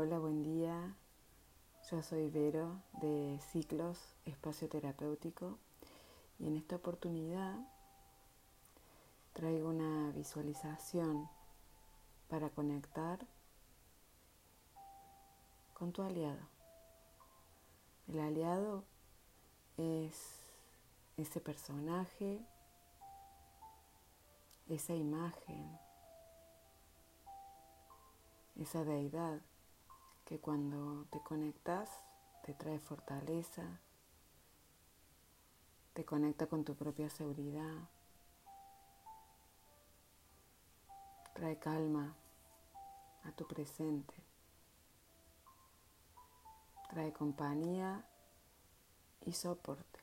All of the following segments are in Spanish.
Hola, buen día. Yo soy Vero de Ciclos Espacio Terapéutico y en esta oportunidad traigo una visualización para conectar con tu aliado. El aliado es ese personaje, esa imagen, esa deidad que cuando te conectas te trae fortaleza, te conecta con tu propia seguridad, trae calma a tu presente, trae compañía y soporte.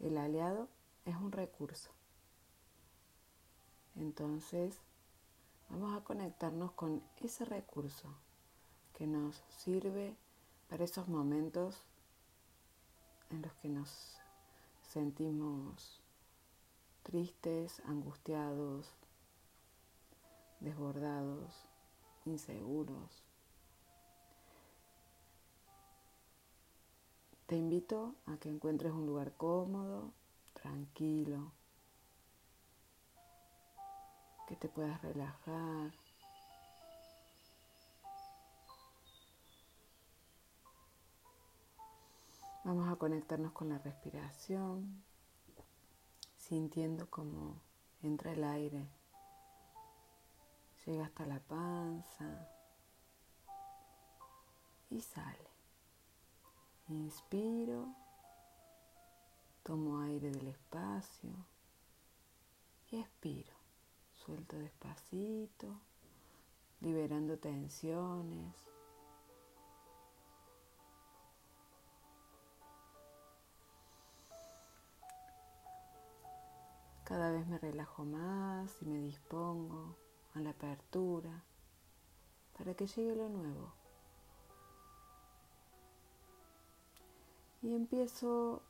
El aliado es un recurso. Entonces, vamos a conectarnos con ese recurso que nos sirve para esos momentos en los que nos sentimos tristes, angustiados, desbordados, inseguros. Te invito a que encuentres un lugar cómodo, tranquilo, que te puedas relajar. Vamos a conectarnos con la respiración, sintiendo cómo entra el aire, llega hasta la panza y sale. Inspiro, tomo aire del espacio y expiro. Suelto despacito, liberando tensiones. Cada vez me relajo más y me dispongo a la apertura para que llegue lo nuevo. Y empiezo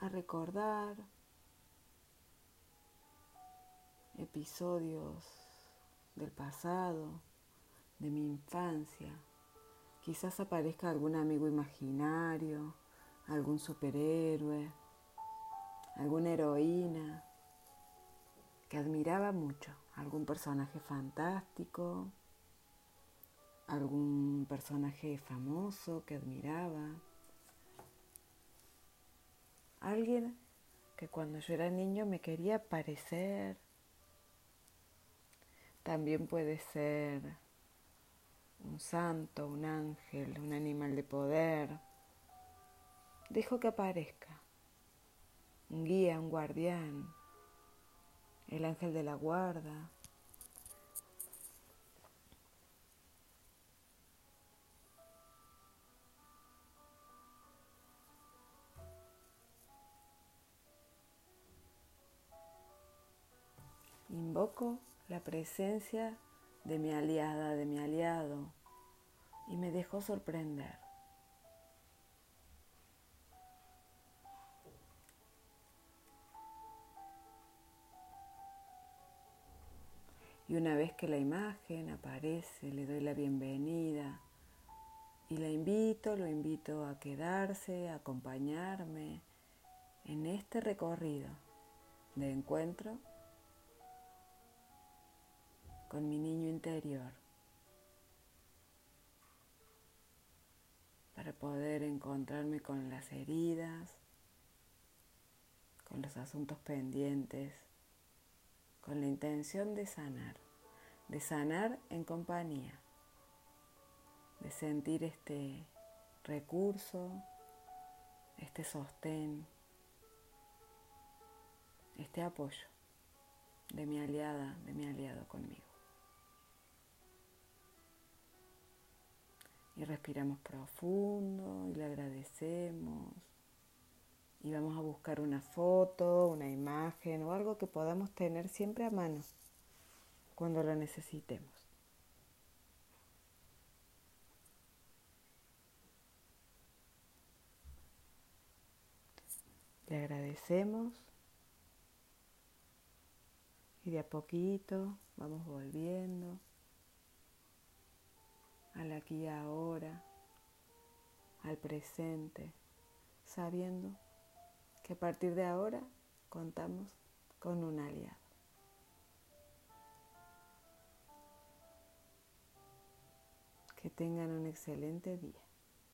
a recordar episodios del pasado, de mi infancia. Quizás aparezca algún amigo imaginario, algún superhéroe alguna heroína que admiraba mucho, algún personaje fantástico, algún personaje famoso que admiraba, alguien que cuando yo era niño me quería parecer. También puede ser un santo, un ángel, un animal de poder. Dejo que aparezca un guía, un guardián, el ángel de la guarda. Invoco la presencia de mi aliada, de mi aliado, y me dejo sorprender. Y una vez que la imagen aparece, le doy la bienvenida y la invito, lo invito a quedarse, a acompañarme en este recorrido de encuentro con mi niño interior para poder encontrarme con las heridas, con los asuntos pendientes, con la intención de sanar de sanar en compañía, de sentir este recurso, este sostén, este apoyo de mi aliada, de mi aliado conmigo. Y respiramos profundo y le agradecemos. Y vamos a buscar una foto, una imagen o algo que podamos tener siempre a mano cuando lo necesitemos. Le agradecemos y de a poquito vamos volviendo al aquí y ahora, al presente, sabiendo que a partir de ahora contamos con un aliado. Que tengan un excelente día.